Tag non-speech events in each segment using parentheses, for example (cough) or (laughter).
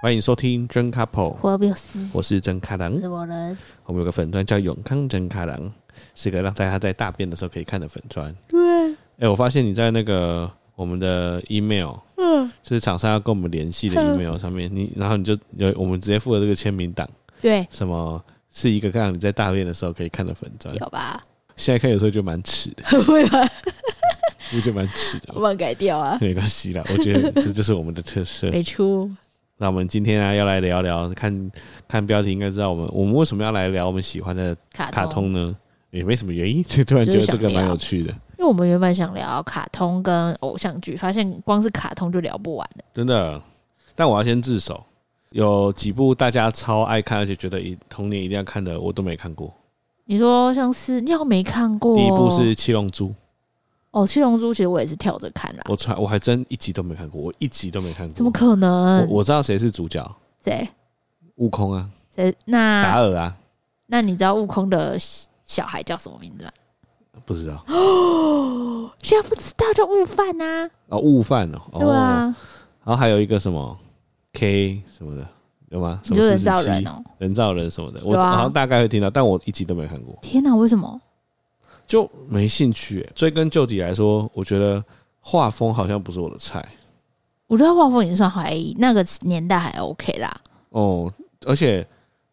欢迎收听真 couple，我没有事，我是真卡郎。我们有个粉钻叫永康真卡郎，是个让大家在大便的时候可以看的粉钻。对，哎、欸，我发现你在那个我们的 email，嗯，就是厂商要跟我们联系的 email 上面，你然后你就有我们直接附了这个签名档，对，什么是一个让你在大便的时候可以看的粉专，有吧？现在看有时候就蛮耻的，(laughs) 会吧？(laughs) 我觉得蛮耻的，我把改掉啊，没关系啦，我觉得这就是我们的特色，没错。那我们今天啊，要来聊聊，看看标题应该知道我们我们为什么要来聊我们喜欢的卡通呢？也没什么原因，就 (laughs) 突然觉得这个蛮有趣的。因为我们原本想聊卡通跟偶像剧，发现光是卡通就聊不完了。真的，但我要先自首，有几部大家超爱看，而且觉得一童年一定要看的，我都没看过。你说像是你有没看过？第一部是《七龙珠》。哦，《七龙珠》其实我也是跳着看啦。我传我还真一集都没看过，我一集都没看过。怎么可能？我，我知道谁是主角。谁？悟空啊。谁？那达尔啊。那你知道悟空的小孩叫什么名字吗？不知道。哦，(gasps) 现在不知道叫悟饭呐。哦，悟饭哦。对啊。然后还有一个什么 K 什么的，有吗？什么人造人哦？人造人什么的，我好像大概会听到，但我一集都没看过。天哪，为什么？就没兴趣、欸。追根究底来说，我觉得画风好像不是我的菜。我觉得画风已经算还那个年代还 OK 啦。哦，而且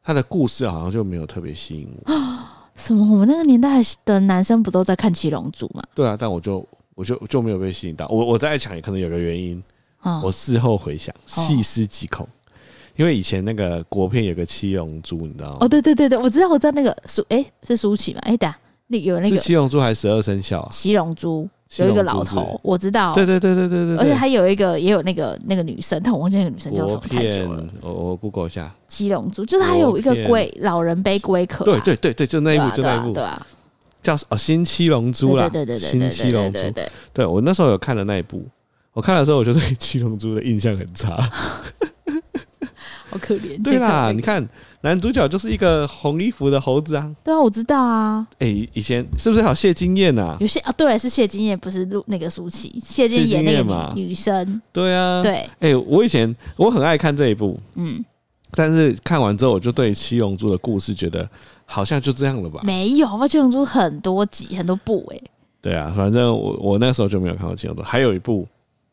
他的故事好像就没有特别吸引我。(gasps) 什么？我们那个年代的男生不都在看《七龙珠》吗？对啊，但我就我就就没有被吸引到。我我在想，也可能有个原因。哦、我事后回想，细思极恐，因为以前那个国片有个《七龙珠》，你知道吗？哦，对对对对，我知道，我知道那个舒哎、欸、是舒淇嘛？哎、欸，等下。那有那个七龙珠还是十二生肖啊？七龙珠有一个老头，我知道。对对对对对对，而且还有一个也有那个那个女生，但我忘记那个女生叫什么太久了。我我 Google 一下。七龙珠就是还有一个龟老人背龟壳。对对对对，就那一部就那一部。对啊。叫哦新七龙珠啦。对对对对新七龙珠。对我那时候有看的那一部，我看的时候我就对七龙珠的印象很差。(laughs) 好可怜。对啦，你看。男主角就是一个红衣服的猴子啊！对啊，我知道啊。哎、欸，以前是不是还有谢金燕啊？有些啊，对，是谢金燕，不是陆那个舒淇。谢金燕那个女，生。对啊。对。哎、欸，我以前我很爱看这一部，嗯，但是看完之后，我就对七龙珠的故事觉得好像就这样了吧？没有，啊，七龙珠很多集，很多部哎、欸。对啊，反正我我那时候就没有看过七龙珠。还有一部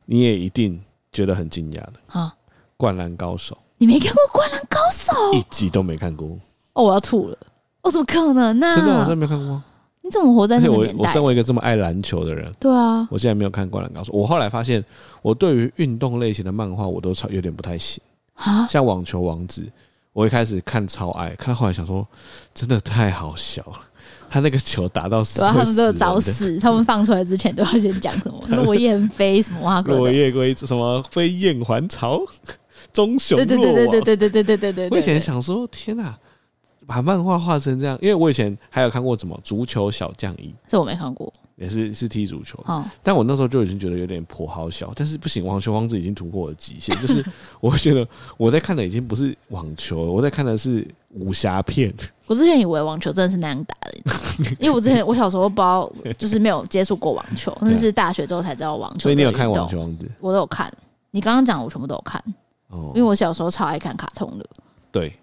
你也一定觉得很惊讶的啊，《灌篮高手》。你没看过《灌篮高手》？一集都没看过。哦，我要吐了！我、哦、怎么可能呢、啊？真的，我真的没看过。你怎么活在那个年代？我我身为一个这么爱篮球的人，对啊，我竟然没有看《灌篮高手》。我后来发现，我对于运动类型的漫画，我都超有点不太行啊。像《网球王子》，我一开始看超爱，看到后来想说，真的太好笑了。(laughs) 他那个球打到死，他们都有找死。(laughs) 他们放出来之前都要先讲什么落叶飞什么啊？落叶 (laughs) 归什么飞燕还巢？棕熊落网，对对对对对对对对对对。我以前想说，天哪，把漫画画成这样，因为我以前还有看过什么足球小将一，这我没看过，也是是踢足球，但我那时候就已经觉得有点颇好笑，但是不行，网球王子已经突破了极限，就是 (laughs) 我会觉得我在看的已经不是网球，我在看的是武侠片。(laughs) 我之前以为网球真的是那样打的，因为我之前我小时候不知道，就是没有接触过网球，但是大学之后才知道网球。所以你有看网球王子？我都有看，你刚刚讲我全部都有看。因为我小时候超爱看卡通的，对，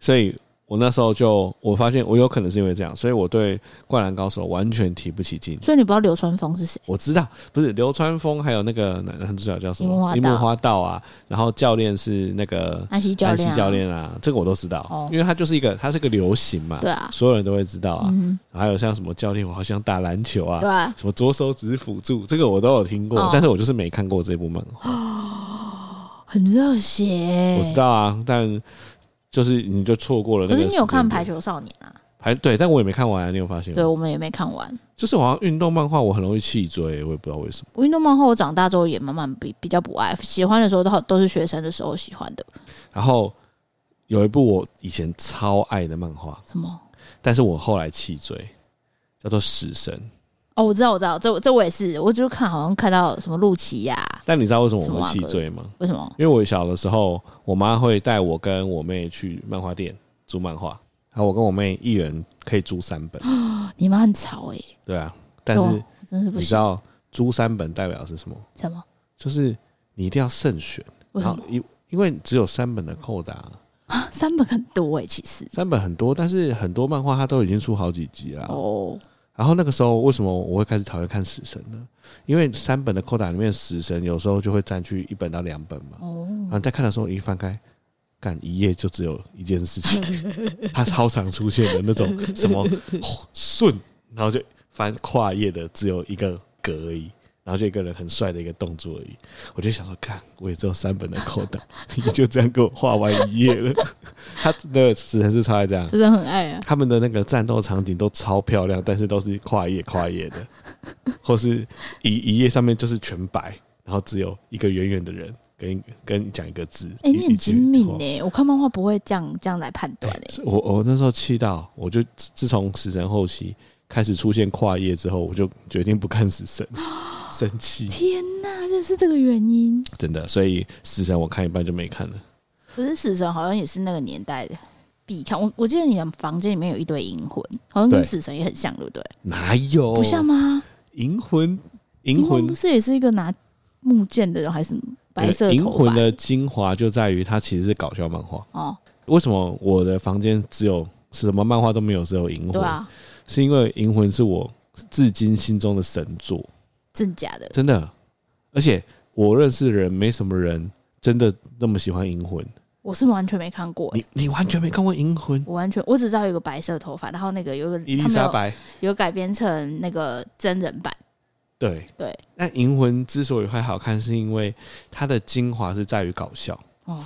所以我那时候就我发现我有可能是因为这样，所以我对《灌篮高手》完全提不起劲。所以你不知道流川枫是谁？我知道，不是流川枫，还有那个男男主角叫什么？樱木花道啊。然后教练是那个安西教练，安西教练啊，这个我都知道，因为他就是一个，他是个流行嘛，对啊，所有人都会知道啊。还有像什么教练，我好像打篮球啊，对，什么左手只是辅助，这个我都有听过，但是我就是没看过这部漫画。(gasps) 很热血，我知道啊，但就是你就错过了那个。可是你有看《排球少年》啊？排对，但我也没看完啊。你有发现吗？对，我们也没看完。就是好像运动漫画，我很容易弃追，我也不知道为什么。运动漫画我长大之后也慢慢比比较不爱，喜欢的时候都都是学生的时候喜欢的。然后有一部我以前超爱的漫画，什么？但是我后来弃追，叫做《死神》。哦，我知道，我知道，这这我也是，我就看好像看到什么露琪呀。但你知道为什么我会弃追吗？为什么？因为我小的时候，我妈会带我跟我妹去漫画店租漫画，然后我跟我妹一人可以租三本。你妈很吵哎、欸。对啊，但是真是不你知道租三本代表是什么？什么？就是你一定要慎选。为什么？因因为只有三本的扣打啊，三本很多哎、欸，其实三本很多，但是很多漫画它都已经出好几集了哦。然后那个时候为什么我会开始讨厌看死神呢？因为三本的扣打里面，死神有时候就会占据一本到两本嘛。哦，然后在看的时候一翻开，干一页就只有一件事情，(laughs) 它超常出现的那种什么顺，然后就翻跨页的只有一个格而已。然后就一个人很帅的一个动作而已，我就想说，看我也只有三本的扣打，你就这样给我画完一页了。他的死神是超爱这样，真的很爱啊。他们的那个战斗场景都超漂亮，但是都是跨页跨页的，或是一一页上面就是全白，然后只有一个远远的人跟跟你讲一个字。哎、欸，你很精明哎！我看漫画不会这样这样来判断哎。我我那时候气到，我就自从死神后期开始出现跨页之后，我就决定不看死神。(laughs) 生气！天哪，这是这个原因。真的，所以死神我看一半就没看了。可是死神好像也是那个年代的必看。我我记得你的房间里面有一堆银魂，好像跟死神也很像，对不对？哪有？不像吗？银魂，银魂不是也是一个拿木剑的人，还是白色？银魂的精华就在于它其实是搞笑漫画哦。为什么我的房间只有什么漫画都没有，只有银魂？是因为银魂是我至今心中的神作。真假的？真的，而且我认识的人没什么人真的那么喜欢银魂。我是完全没看过、欸，你你完全没看过银魂？我完全我只知道有个白色头发，然后那个有个伊丽莎白有，有改编成那个真人版。对对，那银魂之所以会好看，是因为它的精华是在于搞笑哦，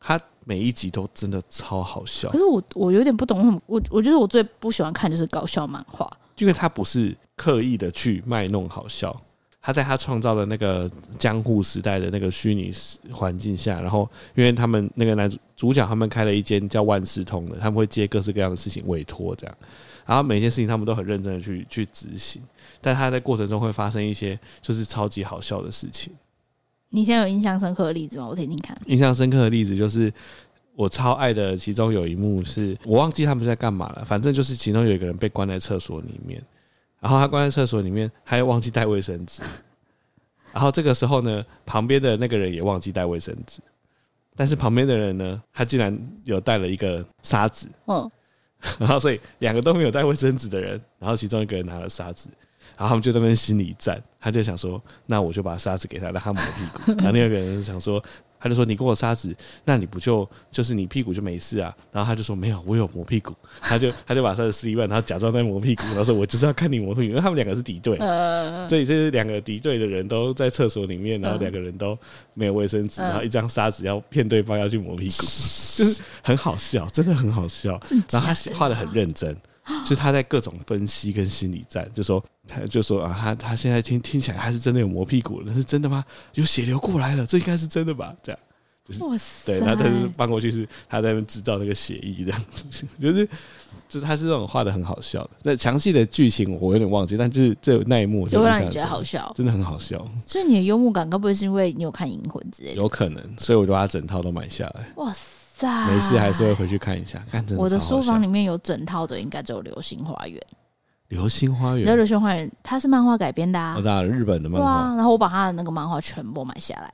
它每一集都真的超好笑。可是我我有点不懂，我我觉得我最不喜欢看就是搞笑漫画，因为它不是刻意的去卖弄好笑。他在他创造的那个江户时代的那个虚拟环境下，然后因为他们那个男主主角他们开了一间叫万事通的，他们会接各式各样的事情委托这样，然后每一件事情他们都很认真的去去执行，但他在过程中会发生一些就是超级好笑的事情。你现在有印象深刻的例子吗？我听听看。印象深刻的例子就是我超爱的，其中有一幕是我忘记他们在干嘛了，反正就是其中有一个人被关在厕所里面。然后他关在厕所里面，他又忘记带卫生纸。(laughs) 然后这个时候呢，旁边的那个人也忘记带卫生纸，但是旁边的人呢，他竟然有带了一个沙子。嗯，然后所以两个都没有带卫生纸的人，然后其中一个人拿了沙子，然后他们就在那边心理战。他就想说，那我就把沙子给他，让他抹屁股。然后另外一个人想说。他就说：“你给我沙子，那你不就就是你屁股就没事啊？”然后他就说：“没有，我有磨屁股。”他就他就把沙子撕一半，然后假装在磨屁股，然后说：“我就是要看你磨屁股。”因为他们两个是敌对，所以这是两个敌对的人都在厕所里面，然后两个人都没有卫生纸，然后一张沙子要骗对方要去磨屁股，(laughs) 就是很好笑，真的很好笑。然后他画的很认真。就是他在各种分析跟心理战，就说他就说啊，他他现在听听起来他是真的有磨屁股，那是真的吗？有血流过来了，这应该是真的吧？这样，就是哇塞，对，他但是搬过去是他在那边制造那个血液，这样，(laughs) 就是就是他是这种画的很好笑的。那详细的剧情我有点忘记，但就是这那一幕就会让你觉得好笑，真的很好笑。所以你的幽默感，该不会是因为你有看《银魂》之类的？有可能，所以我就把它整套都买下来。哇塞！没事，还是会回去看一下。我的书房里面有整套的，应该只有《流星花园》。流星花园，你知道《流星花园》它是漫画改编的啊，我知道日本的漫画。然后我把他的那个漫画全部买下来，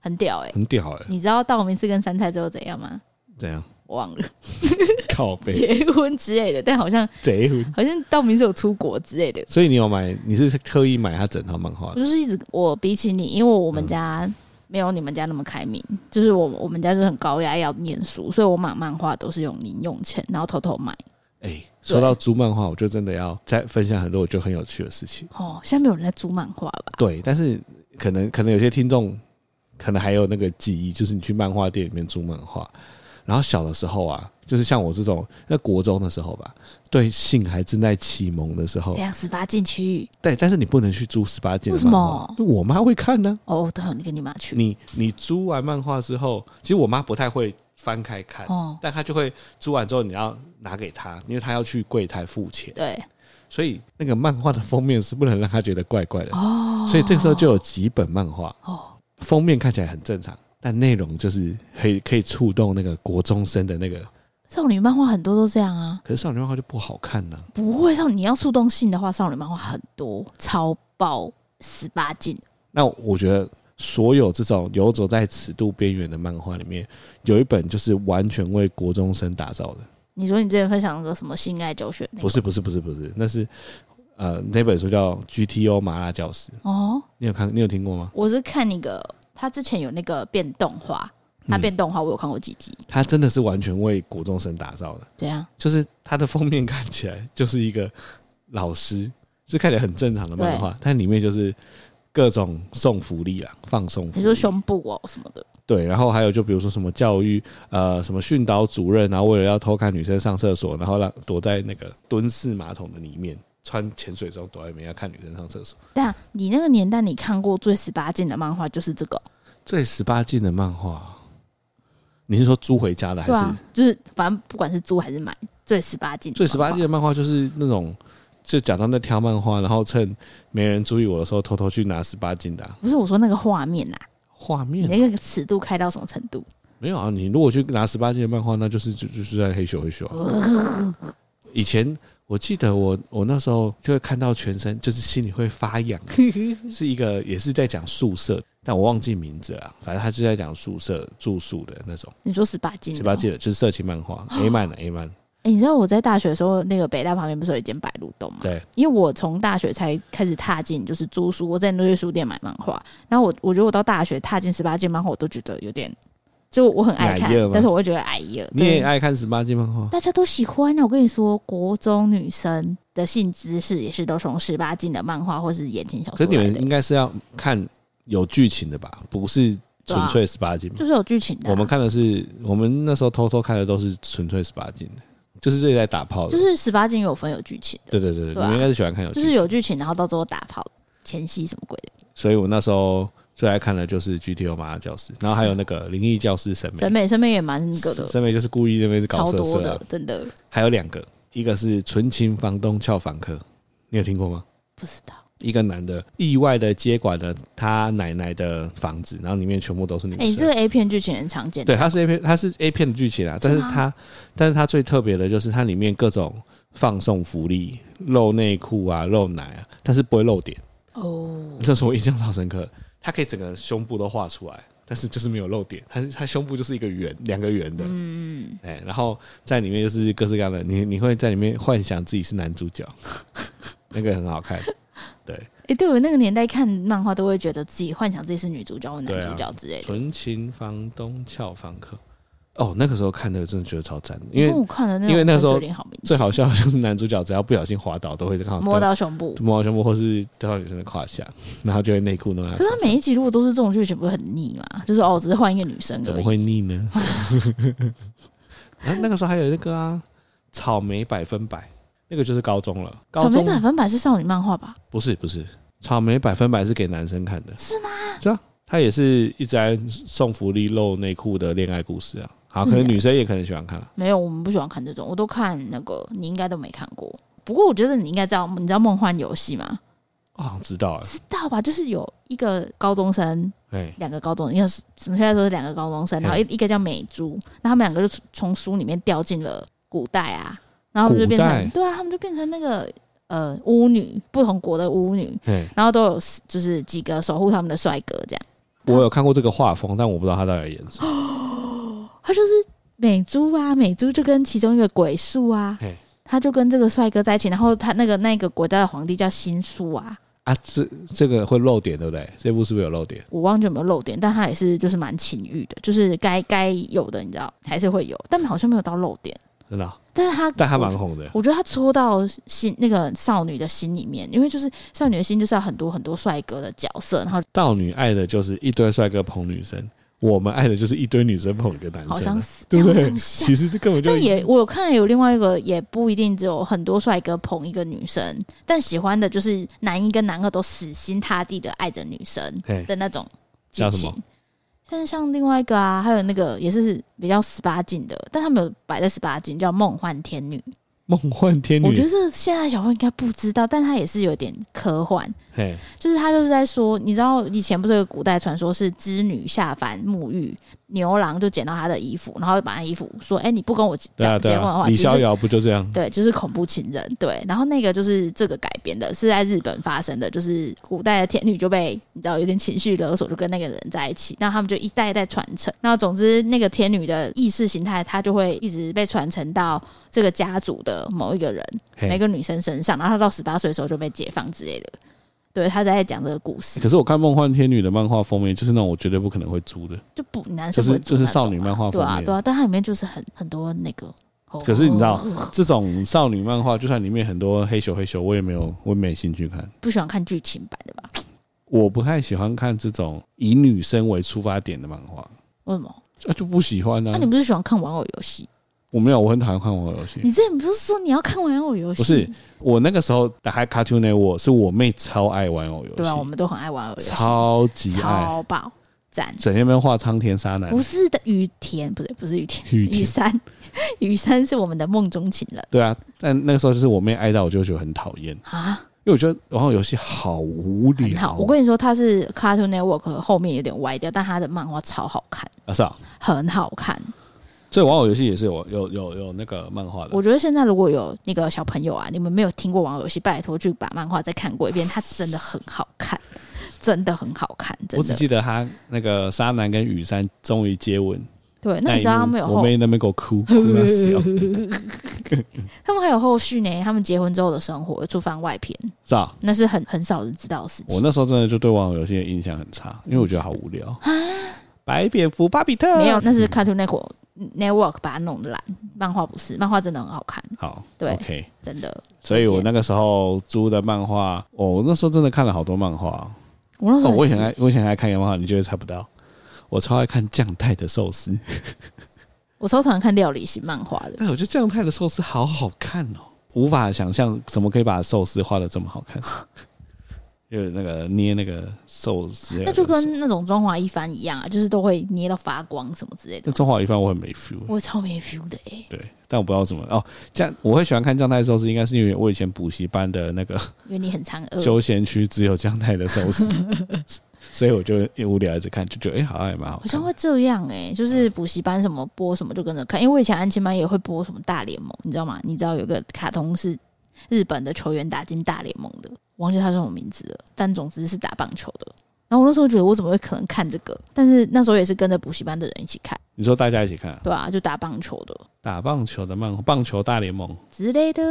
很屌哎、欸，很屌哎、欸。你知道道明寺跟三菜最后怎样吗？怎样？我忘了。(laughs) 靠背结婚之类的，但好像结婚，好像道明寺有出国之类的。所以你有买？你是刻意买他整套漫画？就是一直我比起你，因为我们家。嗯没有你们家那么开明，就是我我们家就是很高压要念书，所以我买漫画都是用零用钱，然后偷偷买。哎、欸，说到租漫画，我就真的要再分享很多我觉得很有趣的事情。哦，现在没有人在租漫画了吧？对，但是可能可能有些听众可能还有那个记忆，就是你去漫画店里面租漫画。然后小的时候啊，就是像我这种在国中的时候吧，对性还正在启蒙的时候，这样十八禁区域。对，但是你不能去租十八禁的漫画。为什么？我妈会看呢、啊。哦，对，你跟你妈去。你你租完漫画之后，其实我妈不太会翻开看，哦，但她就会租完之后你要拿给她，因为她要去柜台付钱。对，所以那个漫画的封面是不能让她觉得怪怪的。哦，所以这个时候就有几本漫画，哦，封面看起来很正常。但内容就是可以可以触动那个国中生的那个少女漫画，很多都这样啊。可是少女漫画就不好看呢、啊。不会，少女你要触动性的话，少女漫画很多超爆十八禁。那我觉得所有这种游走在尺度边缘的漫画里面，有一本就是完全为国中生打造的。你说你之前分享个什么性爱教学？不是不是不是不是，那是呃那本书叫《GTO 麻辣教师》哦。你有看？你有听过吗？我是看那个，他之前有那个变动画。他变动画，我有看过几集。他真的是完全为国中生打造的。怎样？就是他的封面看起来就是一个老师，就看起来很正常的漫画，但里面就是各种送福利啊，放送福利。你说胸部哦什么的？对，然后还有就比如说什么教育呃什么训导主任，然后为了要偷看女生上厕所，然后让躲在那个蹲式马桶的里面，穿潜水装躲在里面要看女生上厕所。对啊，你那个年代你看过最十八禁的漫画就是这个？最十八禁的漫画。你是说租回家的还是？啊、就是反正不管是租还是买，最十八禁。最十八禁的漫画就是那种，就假装在挑漫画，然后趁没人注意我的时候，偷偷去拿十八禁的、啊。不是我说那个画面呐，画面，你那个尺度开到什么程度？没有啊，你如果去拿十八禁的漫画，那就是就就是在黑咻黑咻、啊。以前我记得我我那时候就会看到全身就是心里会发痒，(laughs) 是一个也是在讲宿舍。但我忘记名字了，反正他就在讲宿舍住宿的那种。你说十八禁？十八禁的就是色情漫画，A 漫的 A 漫。哎，(gasps) 你知道我在大学的时候，那个北大旁边不是有一间白鹿洞吗？对，因为我从大学才开始踏进就是租书，我在那些书店买漫画。然后我我觉得我到大学踏进十八禁漫画，我都觉得有点，就我很爱看，但是我会觉得哎呀，你也爱看十八禁漫画？大家都喜欢啊！我跟你说，国中女生的性知识也是都从十八禁的漫画或是言情小说。所以你们应该是要看。有剧情的吧，不是纯粹十八禁，就是有剧情的。我们看的是，我们那时候偷偷看的都是纯粹十八禁的，就是这里在打炮的。就是十八禁有分有剧情的。对对对，你们应该是喜欢看有，就是有剧情，然后到最后打炮前戏什么鬼的。所以我那时候最爱看的就是 GTO 麻辣教师，然后还有那个灵异教师审美，审美审美也蛮那个的，审美就是故意那边是搞色色的，真的。还有两个，一个是纯情房东俏房客，你有听过吗？不知道。一个男的意外的接管了他奶奶的房子，然后里面全部都是女生。哎，这个 A 片剧情很常见。对，它是 A 片，它是 A 片的剧情啊。但是它，但是它最特别的就是它里面各种放送福利，露内裤啊，露奶啊，但是不会露点。哦，这是我印象超深刻。它可以整个胸部都画出来，但是就是没有露点。(laughs) 他他胸部就是一个圆，两个圆的。嗯嗯。哎，然后在里面就是各式各样的，你你会在里面幻想自己是男主角，(laughs) 那个很好看。(laughs) 对，哎、欸，对我那个年代看漫画，都会觉得自己幻想自己是女主角或男主角之类的。纯、啊、情房东俏房客，哦，那个时候看的真的觉得超赞的，因为我看的那因为那时候最好笑的就是男主角只要不小心滑倒，都会看摸到胸部，摸到胸部，或是掉到女生的胯下，然后就会内裤弄。可是他每一集如果都是这种剧情，不会很腻嘛？就是哦，只是换一个女生，怎么会腻呢？(laughs) 啊，那个时候还有那个啊，草莓百分百。那个就是高中了。高中草莓百分百是少女漫画吧？不是，不是，草莓百分百是给男生看的。是吗？是啊，他也是一直在送福利、露内裤的恋爱故事啊。好，可能女生也可能喜欢看了。没有，我们不喜欢看这种，我都看那个，你应该都没看过。不过我觉得你应该知道，你知道梦幻游戏吗？啊、哦，知道啊，知道吧？就是有一个高中生，哎，两个高中，因为准确来说是两个高中生，然后一一个叫美珠，那他们两个就从书里面掉进了古代啊。然后他们就变成，对啊，他们就变成那个呃巫女，不同国的巫女，然后都有就是几个守护他们的帅哥这样。我有看过这个画风，但我不知道他到底演什么。(gasps) 他就是美珠啊，美珠就跟其中一个鬼宿啊，他就跟这个帅哥在一起，然后他那个那个国家的皇帝叫新宿啊。啊，这这个会漏点对不对？这部是不是有漏点？我忘记有没有漏点，但他也是就是蛮情欲的，就是该该有的你知道还是会有，但好像没有到漏点。真的、哦，但是他，但他蛮红的我。我觉得他戳到心那个少女的心里面，因为就是少女的心就是要很多很多帅哥的角色，然后少女爱的就是一堆帅哥捧女生，我们爱的就是一堆女生捧一个男生，好像死，对不对？其实这根本就但也我有看有另外一个，也不一定只有很多帅哥捧一个女生，但喜欢的就是男一跟男二都死心塌地的爱着女生的那种剧情。但是像另外一个啊，还有那个也是比较十八禁的，但他没有摆在十八禁，叫《梦幻天女》。梦幻天女，我觉得现在小朋友应该不知道，但他也是有点科幻。就是他就是在说，你知道以前不是有个古代传说是织女下凡沐浴，牛郎就捡到他的衣服，然后把他衣服说：“哎、欸，你不跟我讲结婚的话，李逍遥不就这样？对，就是恐怖情人。对，然后那个就是这个改编的，是在日本发生的，就是古代的天女就被你知道有点情绪勒索，就跟那个人在一起，那他们就一代一代传承。那总之，那个天女的意识形态，她就会一直被传承到这个家族的某一个人，每个女生身上，然后她到十八岁的时候就被解放之类的。”对，他在讲这个故事。可是我看《梦幻天女》的漫画封面，就是那种我绝对不可能会租的，就不男生就是就是少女漫画封面，对啊对啊，但它里面就是很很多那个。可是你知道，这种少女漫画，就算里面很多黑咻黑咻，我也没有，我也没兴趣看。不喜欢看剧情版的吧？(sniffs) 我不太喜欢看这种以女生为出发点的漫画。为什么？啊，就不喜欢呢？那你不是喜欢看玩偶游戏？我没有，我很讨厌看玩偶游戏。你之前不是说你要看玩偶游戏？不是，我那个时候打开 Cartoon Network，是我妹超爱玩偶游戏。对啊，我们都很爱玩偶游戏，超级爱，超爆赞。整天边画苍田沙男，不是的，雨田不对，不是雨田，雨田雨山，(laughs) 雨山是我们的梦中情人。对啊，但那个时候就是我妹爱到我就觉得很讨厌啊，因为我觉得玩偶游戏好无聊。好，我跟你说，它是 Cartoon Network 后面有点歪掉，但它的漫画超好看啊，是啊，很好看。所以玩偶游戏也是有有有有那个漫画的。我觉得现在如果有那个小朋友啊，你们没有听过玩偶游戏，拜托去把漫画再看过一遍，它真的很好看，真的很好看。真的。我只记得他那个沙男跟雨山终于接吻。对，那你知道他们有后？我妹那边给我哭 (laughs) 哭到死。(laughs) 他们还有后续呢，他们结婚之后的生活，出番外篇。是啊，那是很很少人知道的事情。我那时候真的就对玩偶游戏的印象很差，因为我觉得好无聊。白蝙蝠巴比特没有，那是 Cartoon Network Network 把它弄烂，漫画不是，漫画真的很好看。好，对，OK，真的。所以我那个时候租的漫画，哦，那时候真的看了好多漫画。我那时候我以前爱，我以前爱看漫画，你绝对猜不到。我超爱看酱太的寿司。(laughs) 我超喜欢看料理型漫画的。但我觉得酱太的寿司好好看哦，无法想象怎么可以把寿司画的这么好看。(laughs) 就是那个捏那个寿司，那就跟那种中华一番一样啊，就是都会捏到发光什么之类的。那中华一番我很没 feel，我超没 feel 的哎、欸。对，但我不知道怎么哦，这样我会喜欢看将太寿司，应该是因为我以前补习班的那个，因为你很常饿，休闲区只有将太的寿司，(laughs) 所以我就一无聊一直看，就觉得哎、欸，好像也蛮好。好像会这样哎、欸，就是补习班什么播什么就跟着看，因为我以前安亲班也会播什么大联盟，你知道吗？你知道有个卡通是日本的球员打进大联盟的。忘记他叫什么名字了，但总之是打棒球的。然后我那时候觉得我怎么会可能看这个？但是那时候也是跟着补习班的人一起看。你说大家一起看？对啊，就打棒球的。打棒球的漫画，棒球大联盟之类的。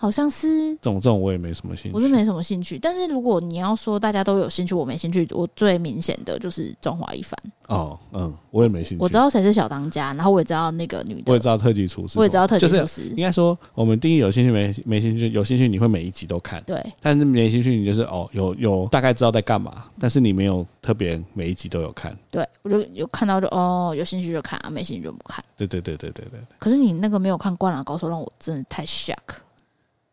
好像是这种这种我也没什么兴趣，我是没什么兴趣。但是如果你要说大家都有兴趣，我没兴趣。我最明显的就是中华一番。哦，嗯，我也没兴趣。我知道谁是小当家，然后我也知道那个女的，我也知道特级厨师，我也知道特级厨师。应该说，我们第一有兴趣没没兴趣，有兴趣你会每一集都看，对。但是没兴趣，你就是哦，有有大概知道在干嘛，但是你没有特别每一集都有看。对，我就有看到就哦，有兴趣就看啊，没兴趣就不看。对对对对对对。可是你那个没有看《灌篮高手》，让我真的太 shock。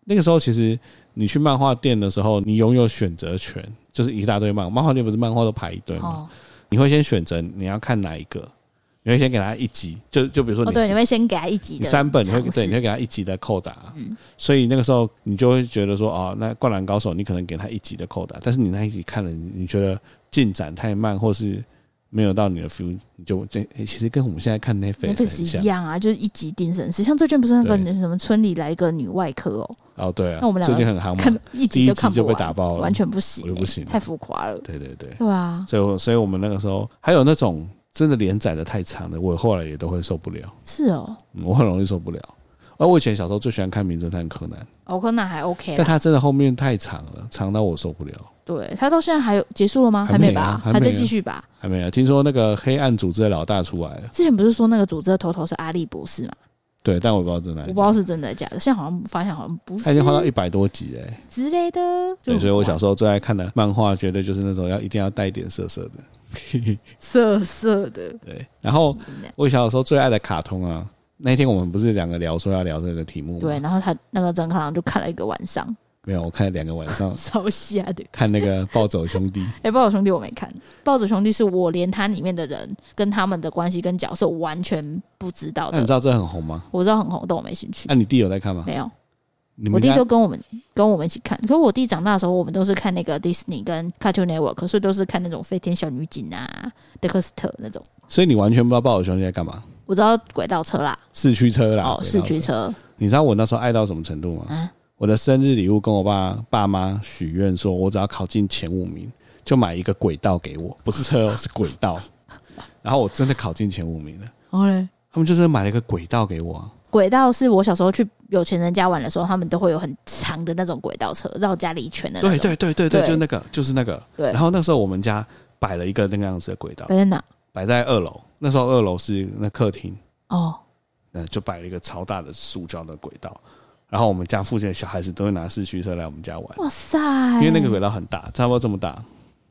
那个时候，其实你去漫画店的时候，你拥有选择权，就是一大堆漫画。漫画店不是漫画都排一堆吗？哦、你会先选择你要看哪一个，你会先给他一集，就就比如说你、哦，对，你会先给他一集，你三本，你会对，你会给他一集的扣打。嗯，所以那个时候你就会觉得说，哦，那灌篮高手你可能给他一集的扣打，但是你那一集看了，你觉得进展太慢，或是。没有到你的 feel，你就这、欸、其实跟我们现在看 Netflix 一样啊，就是一集定生死。像最近不是那个什么村里来一个女外科哦，哦对啊，那我们俩最近很夯嘛，看一集都看不完，就被打爆了，完全不行、欸，我就不行，太浮夸了。对对对，对啊，所以所以我们那个时候还有那种真的连载的太长的，我后来也都会受不了。是哦，我很容易受不了。而我以前小时候最喜欢看《名侦探柯南》，哦，柯南还 OK，但他真的后面太长了，长到我受不了。对，他到现在还有结束了吗？还没吧，还在继续吧？还没有。听说那个黑暗组织的老大出来了。之前不是说那个组织的头头是阿笠博士吗？对，但我不知道真的，我不知道是真的假的。现在好像发现好像不是，他已经画到一百多集哎之类的。对，所以我小时候最爱看的漫画，绝对就是那种要一定要带一点色色的，(laughs) (laughs) 色色的。对，然后我小时候最爱的卡通啊。那天我们不是两个聊说要聊这个题目吗？对，然后他那个曾康朗就看了一个晚上。没有，我看了两个晚上，(laughs) 超吓的。看那个暴走兄弟。(laughs) 哎、欸，暴走兄弟我没看。暴走兄弟是我连他里面的人跟他们的关系跟角色完全不知道的。那你知道这很红吗？我知道很红，但我没兴趣。那、啊、你弟有在看吗？没有。我弟都跟我们跟我们一起看，可是我弟长大的时候，我们都是看那个迪士尼跟 Cartoon Network，所以都是看那种飞天小女警啊、德克斯特那种。所以你完全不知道暴走兄弟在干嘛？我知道轨道车啦，四驱车啦。哦，四驱车。你知道我那时候爱到什么程度吗？嗯，我的生日礼物跟我爸爸妈许愿说，我只要考进前五名，就买一个轨道给我，不是车，是轨道。(laughs) 然后我真的考进前五名了。哦嘞，他们就是买了一个轨道给我。轨道是我小时候去有钱人家玩的时候，他们都会有很长的那种轨道车，绕家里一圈的。对对对对对，就那个，就是那个。对。然后那时候我们家摆了一个那个样子的轨道。摆在哪？摆在二楼。那时候二楼是那客厅。哦。那就摆了一个超大的塑胶的轨道，然后我们家附近的小孩子都会拿四驱车来我们家玩。哇塞！因为那个轨道很大，差不多这么大，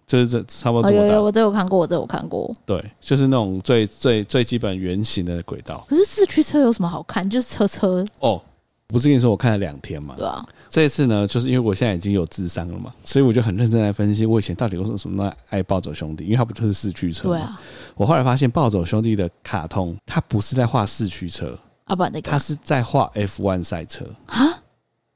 就是这差不多这么大。有有，我这有看过，我这有看过。对，就是那种最最最基本圆形的轨道。可是四驱车有什么好看？就是车车哦。不是跟你说我看了两天嘛？对啊。这一次呢，就是因为我现在已经有智商了嘛，所以我就很认真来分析我以前到底为什么什么爱暴走兄弟，因为它不就是四驱车嘛？对啊。我后来发现暴走兄弟的卡通，它不是在画四驱车。啊不，那个他是在画 F1 赛车啊，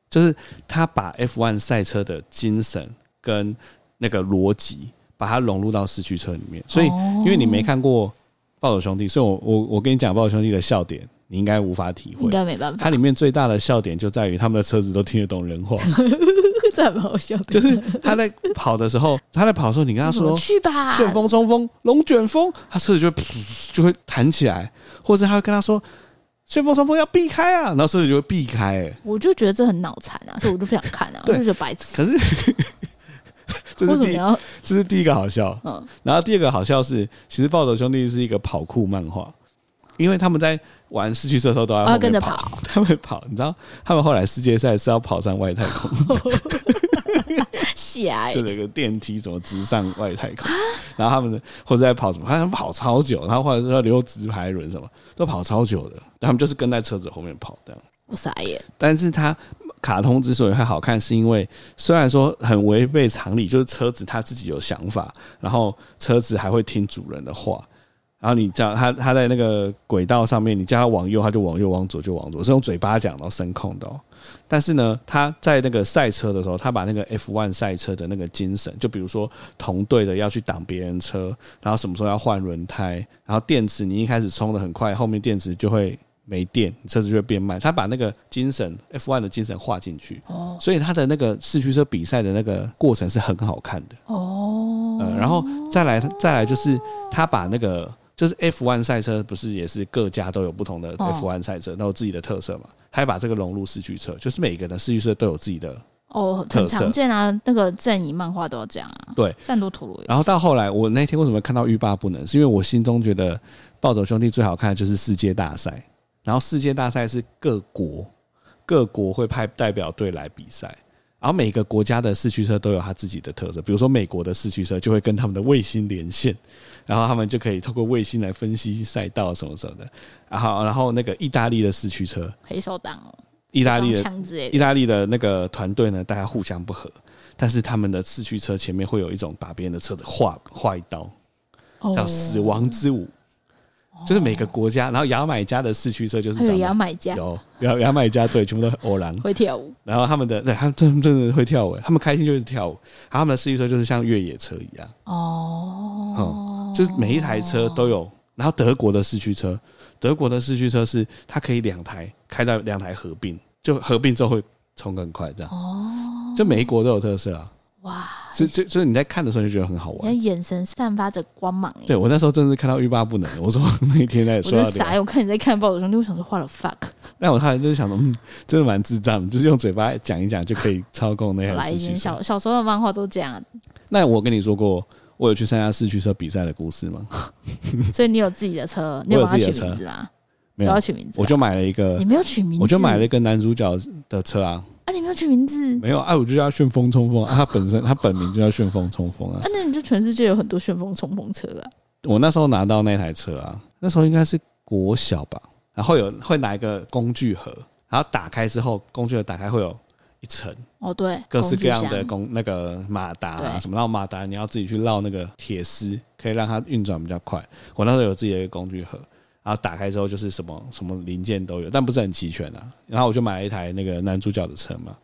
就是他把 F1 赛车的精神跟那个逻辑，把它融入到四驱车里面。所以，因为你没看过《暴走兄弟》，所以我我我跟你讲《暴走兄弟》的笑点，你应该无法体会，应该没办法。它里面最大的笑点就在于他们的车子都听得懂人话，这很好笑。就是他在跑的时候，他在跑的时候，你跟他说 (laughs) 去吧，顺风冲锋，龙卷风，他车子就会 (laughs) 就会弹起来，或者他会跟他说。旋风双峰要避开啊，然后车子就会避开、欸。我就觉得这很脑残啊，所以我就不想看啊，(laughs) 我就觉得白痴。可是，(laughs) 这是第一，这是第一个好笑。嗯，然后第二个好笑是，其实《暴走兄弟》是一个跑酷漫画，因为他们在玩四驱车的时候都要，要跟着跑，(laughs) 他们跑，你知道，他们后来世界赛是要跑上外太空。就那个电梯怎么直上外太空，然后他们或者在跑什么，他们跑超久，然后或者说留直排轮什么，都跑超久的，他们就是跟在车子后面跑这样。我傻眼。但是他卡通之所以会好看，是因为虽然说很违背常理，就是车子他自己有想法，然后车子还会听主人的话。然后你叫他，他在那个轨道上面，你叫他往右，他就往右；往左就往左，是用嘴巴讲，然后声控的哦。但是呢，他在那个赛车的时候，他把那个 F1 赛车的那个精神，就比如说同队的要去挡别人车，然后什么时候要换轮胎，然后电池你一开始充的很快，后面电池就会没电，车子就会变慢。他把那个精神 F1 的精神画进去，哦，所以他的那个四驱车比赛的那个过程是很好看的哦。呃，然后再来再来就是他把那个。就是 F1 赛车不是也是各家都有不同的 F1 赛车，都有自己的特色嘛？他还把这个融入四驱车，就是每个的四驱车都有自己的哦，很常见啊。那个正义漫画都要这样啊。对，战斗陀螺。然后到后来，我那天为什么看到欲罢不能？是因为我心中觉得暴走兄弟最好看的就是世界大赛。然后世界大赛是各国各国会派代表队来比赛。然后每个国家的四驱车都有它自己的特色，比如说美国的四驱车就会跟他们的卫星连线，然后他们就可以透过卫星来分析赛道什么什么的。然后，然后那个意大利的四驱车，黑手党哦，意大利的意大利的那个团队呢，大家互相不和，但是他们的四驱车前面会有一种把别人的车子划划一刀，叫死亡之舞。就是每个国家，然后牙买加的四驱车就是有牙买加有牙牙买加对，全部都偶然会跳舞，然后他们的对，他们真真的会跳舞，他们开心就是跳舞，然后他们的四驱车就是像越野车一样哦，嗯，就是每一台车都有，然后德国的四驱车，德国的四驱车是它可以两台开到两台合并，就合并之后会冲更快这样哦，就每一国都有特色啊。哇！所以，所以，所以你在看的时候就觉得很好玩，眼神散发着光芒。对，我那时候真是看到欲罢不能。我说那天在说，我傻，我看你在看暴走兄弟，我想说画了 fuck。那我后来就是想说，嗯，真的蛮智障，就是用嘴巴讲一讲就可以操控那些。来，以前小小时候的漫画都这样。那我跟你说过，我有去参加四驱车比赛的故事吗？(laughs) 所以你有自己的车，你有帮他取名字啊？没有取名字，我就买了一个。你没有取名字，我就买了一个男主角的车啊。啊，你没有取名字？没有啊，我就叫旋风冲锋啊。他本身他本名就叫旋风冲锋啊。啊，那你就全世界有很多旋风冲锋车啊。我那时候拿到那台车啊，那时候应该是国小吧。然后有会拿一个工具盒，然后打开之后，工具盒打开会有一层哦，对，各式各样的工那个马达啊什么，然后马达你要自己去绕那个铁丝，可以让它运转比较快。我那时候有自己的一个工具盒。然后打开之后就是什么什么零件都有，但不是很齐全啊。然后我就买了一台那个男主角的车嘛，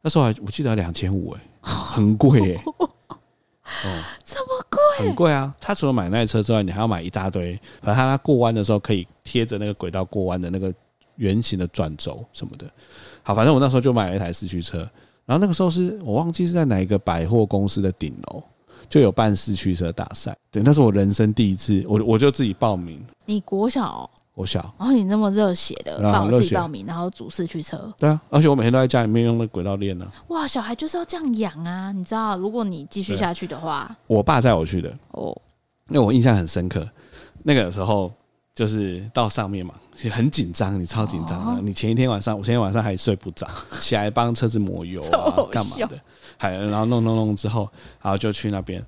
那时候还我记得两千五哎，(laughs) 很贵哎、欸，哦，这么贵，很贵啊。他除了买那台车之外，你还要买一大堆，反正他过弯的时候可以贴着那个轨道过弯的那个圆形的转轴什么的。好，反正我那时候就买了一台四驱车，然后那个时候是我忘记是在哪一个百货公司的顶楼就有办四驱车大赛，对，那是我人生第一次，我我就自己报名。你国小、哦？国小，然后你那么热血的帮我自己报名，然后组四驱车。对啊，而且我每天都在家里面用那轨道练呢。哇，小孩就是要这样养啊！你知道，如果你继续下去的话，我爸载我去的哦，因为我印象很深刻。那个时候就是到上面嘛，很紧张，你超紧张的。你前一天晚上，我前天晚上还睡不着，(laughs) 起来帮车子抹油啊，干嘛的？还然后弄弄弄之后，然后就去那边，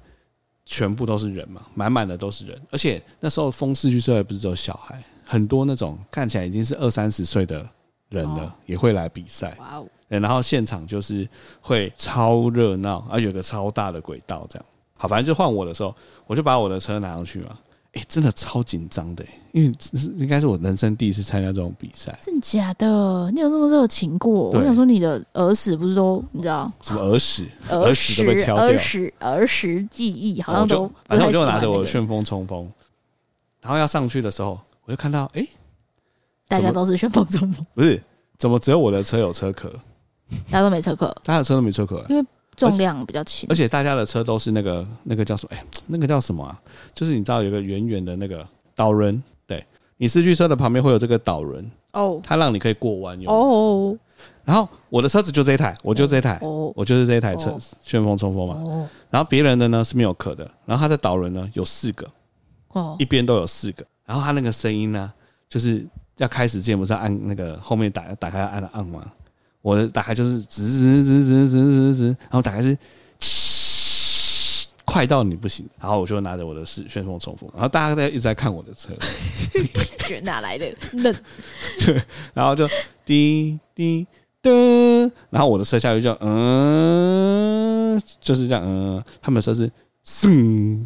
全部都是人嘛，满满的都是人。而且那时候风四驱车也不是只有小孩。很多那种看起来已经是二三十岁的人了，哦、也会来比赛。哇哦！然后现场就是会超热闹，啊，有个超大的轨道这样。好，反正就换我的时候，我就把我的车拿上去嘛。哎、欸，真的超紧张的，因为应该是我人生第一次参加这种比赛。真假的？你有这么热情过？我想说，你的儿时不是都你知道什么儿时？儿时都被挑掉。儿时儿时记忆好像都。反正我就拿着我的旋风冲锋，然后要上去的时候。我就看到，哎、欸，大家都是旋风冲锋，不是？怎么只有我的车有车壳？大家都没车壳，大家的车都没车壳，因为重量比较轻。而且大家的车都是那个那个叫什么？哎、欸，那个叫什么啊？就是你知道有个圆圆的那个导轮，对，你四驱车的旁边会有这个导轮哦，它让你可以过弯用哦。然后我的车子就这一台，我就这一台，哦、我就是这一台车，旋风冲锋嘛。哦、然后别人的呢是没有壳的，然后它的导轮呢有四个，哦，一边都有四个。然后它那个声音呢，就是要开始之前不是要按那个后面打打开按了按吗？我的打开就是吱吱吱吱吱吱吱，然后打开是，快到你不行。然后我就拿着我的是旋风冲锋，然后大家在一直在看我的车，哪来的嫩？对，然后就滴滴噔，然后我的车下去就嗯，就是这样嗯，他们的车是嗖，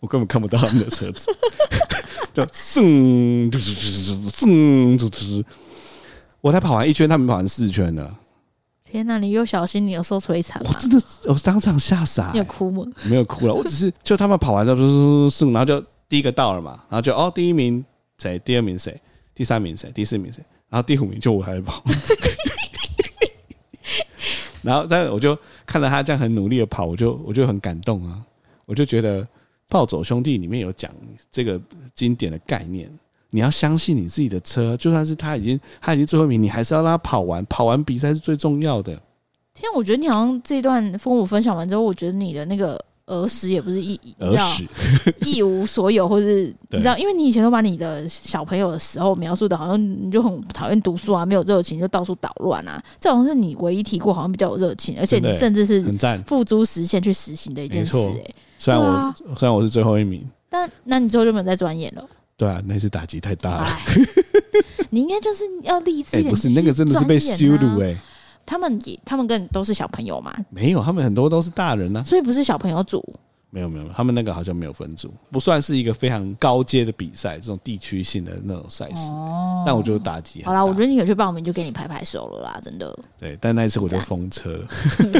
我根本看不到他们的车子。就嗖，就是嗖，就是我才跑完一圈，他们跑完四圈了。天哪！你又小心，你有受摧残？我真的，我当场吓傻。你有哭吗？没有哭了，我只是就他们跑完之后，然后就第一个到了嘛，然后就哦，第一名谁？第二名谁？第三名谁？第四名谁？然后第五名就我还跑。(laughs) 然后，但是我就看到他这样很努力的跑，我就我就很感动啊，我就觉得。暴走兄弟里面有讲这个经典的概念，你要相信你自己的车，就算是他已经他已经最后一名，你还是要让他跑完，跑完比赛是最重要的。天，我觉得你好像这段跟我分享完之后，我觉得你的那个儿时也不是一儿时 (laughs) 一无所有，或是你知道，因为你以前都把你的小朋友的时候描述的好像你就很讨厌读书啊，没有热情，就到处捣乱啊，这好像是你唯一提过好像比较有热情，而且你甚至是付诸实现去实行的一件事，欸。虽然我、啊、虽然我是最后一名，但那你之后就没有再钻研了？对啊，那次打击太大了。你应该就是要励志一点、欸。不是那个真的是被羞辱哎、欸！他们也，他们跟都是小朋友嘛？没有，他们很多都是大人啊。所以不是小朋友组。没有没有，他们那个好像没有分组，不算是一个非常高阶的比赛，这种地区性的那种赛事。哦，但我觉得打击好啦，我觉得你有去报名就给你拍拍手了啦，真的。对，但那一次我就封车了，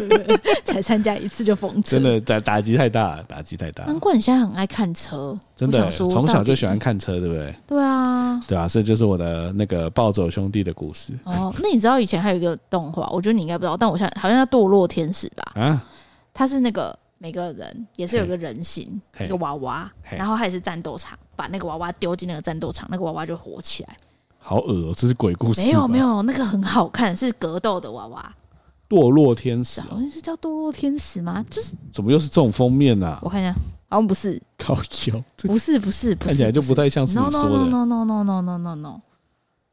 (laughs) 才参加一次就封车，(laughs) 真的打打击太大了，打击太大。难怪你现在很爱看车，真的，从小就喜欢看车，对不对？对啊，对啊，所以就是我的那个暴走兄弟的故事。哦，那你知道以前还有一个动画，我觉得你应该不知道，但我现在好像叫堕落天使吧？啊，他是那个。每个人也是有个人形，一个娃娃，然后他也是战斗场，把那个娃娃丢进那个战斗场，那个娃娃就活起来。好恶哦，这是鬼故事。没有没有，那个很好看，是格斗的娃娃。堕落天使，好像是叫堕落天使吗？就是怎么又是这种封面呢？我看一下，好像不是。靠腰，不是不是，看起来就不太像是你说的。No no no no no no no no。